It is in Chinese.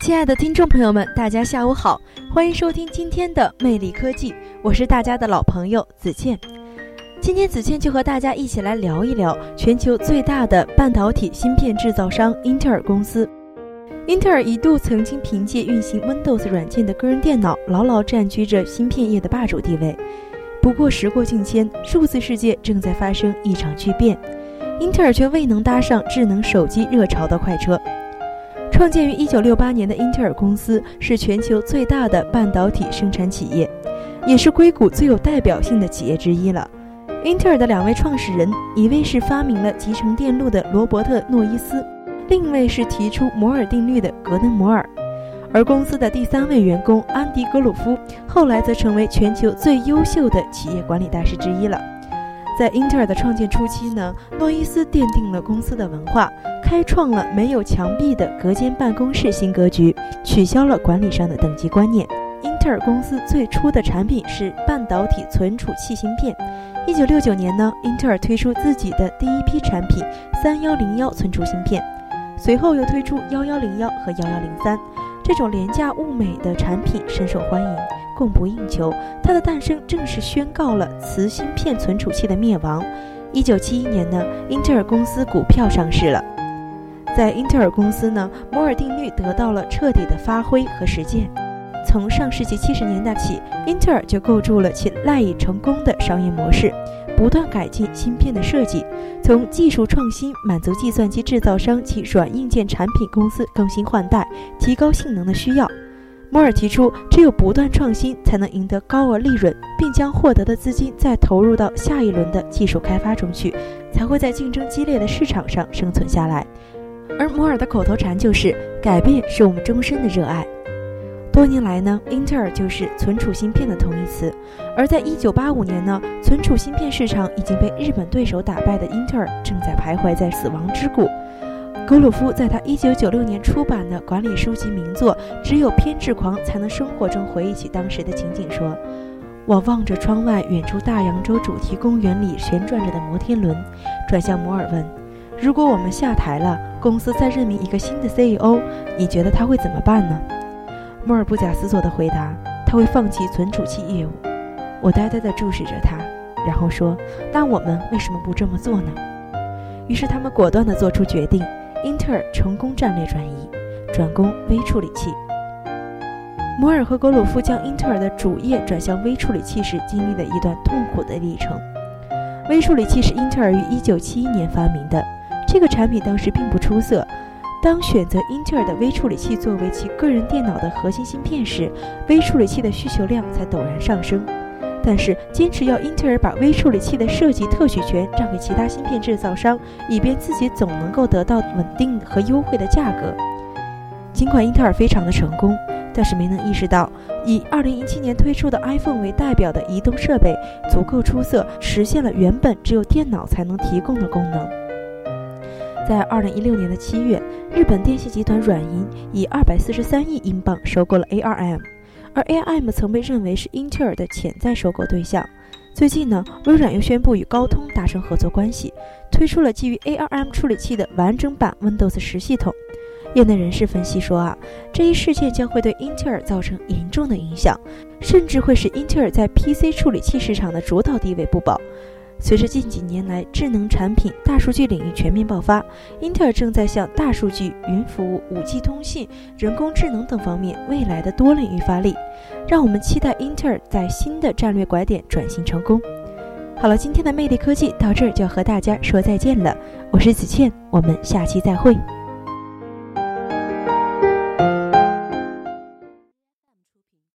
亲爱的听众朋友们，大家下午好，欢迎收听今天的魅力科技，我是大家的老朋友子倩。今天子倩就和大家一起来聊一聊全球最大的半导体芯片制造商英特尔公司。英特尔一度曾经凭借运行 Windows 软件的个人电脑，牢牢占据着芯片业的霸主地位。不过时过境迁，数字世界正在发生一场巨变，英特尔却未能搭上智能手机热潮的快车。创建于1968年的英特尔公司是全球最大的半导体生产企业，也是硅谷最有代表性的企业之一了。英特尔的两位创始人，一位是发明了集成电路的罗伯特·诺伊斯，另一位是提出摩尔定律的格登·摩尔。而公司的第三位员工安迪·格鲁夫，后来则成为全球最优秀的企业管理大师之一了。在英特尔的创建初期呢，诺伊斯奠定了公司的文化。开创了没有墙壁的隔间办公室新格局，取消了管理上的等级观念。英特尔公司最初的产品是半导体存储器芯片。一九六九年呢，英特尔推出自己的第一批产品三幺零幺存储芯片，随后又推出幺幺零幺和幺幺零三，这种廉价物美的产品深受欢迎，供不应求。它的诞生正是宣告了磁芯片存储器的灭亡。一九七一年呢，英特尔公司股票上市了。在英特尔公司呢，摩尔定律得到了彻底的发挥和实践。从上世纪七十年代起，英特尔就构筑了其赖以成功的商业模式，不断改进芯片的设计，从技术创新满足计算机制造商及软硬件产品公司更新换代、提高性能的需要。摩尔提出，只有不断创新，才能赢得高额利润，并将获得的资金再投入到下一轮的技术开发中去，才会在竞争激烈的市场上生存下来。而摩尔的口头禅就是“改变是我们终身的热爱”。多年来呢，英特尔就是存储芯片的同义词。而在1985年呢，存储芯片市场已经被日本对手打败的英特尔，正在徘徊在死亡之谷。格鲁夫在他1996年出版的管理书籍名作《只有偏执狂才能生活》中回忆起当时的情景说：“我望着窗外远处大洋洲主题公园里旋转着的摩天轮，转向摩尔问：如果我们下台了？”公司再任命一个新的 CEO，你觉得他会怎么办呢？摩尔不假思索地回答：“他会放弃存储器业务。”我呆呆地注视着他，然后说：“那我们为什么不这么做呢？”于是他们果断地做出决定：英特尔成功战略转移，转攻微处理器。摩尔和格鲁夫将英特尔的主业转向微处理器时，经历了一段痛苦的历程。微处理器是英特尔于1971年发明的。这个产品当时并不出色。当选择英特尔的微处理器作为其个人电脑的核心芯片时，微处理器的需求量才陡然上升。但是，坚持要英特尔把微处理器的设计特许权让给其他芯片制造商，以便自己总能够得到稳定和优惠的价格。尽管英特尔非常的成功，但是没能意识到，以2017年推出的 iPhone 为代表的移动设备足够出色，实现了原本只有电脑才能提供的功能。在二零一六年的七月，日本电信集团软银以二百四十三亿英镑收购了 ARM，而 ARM 曾被认为是英特尔的潜在收购对象。最近呢，微软又宣布与高通达成合作关系，推出了基于 ARM 处理器的完整版 Windows 十系统。业内人士分析说啊，这一事件将会对英特尔造成严重的影响，甚至会使英特尔在 PC 处理器市场的主导地位不保。随着近几年来智能产品、大数据领域全面爆发，英特尔正在向大数据、云服务、5G 通信、人工智能等方面未来的多领域发力。让我们期待英特尔在新的战略拐点转型成功。好了，今天的魅力科技到这儿就要和大家说再见了。我是子倩，我们下期再会。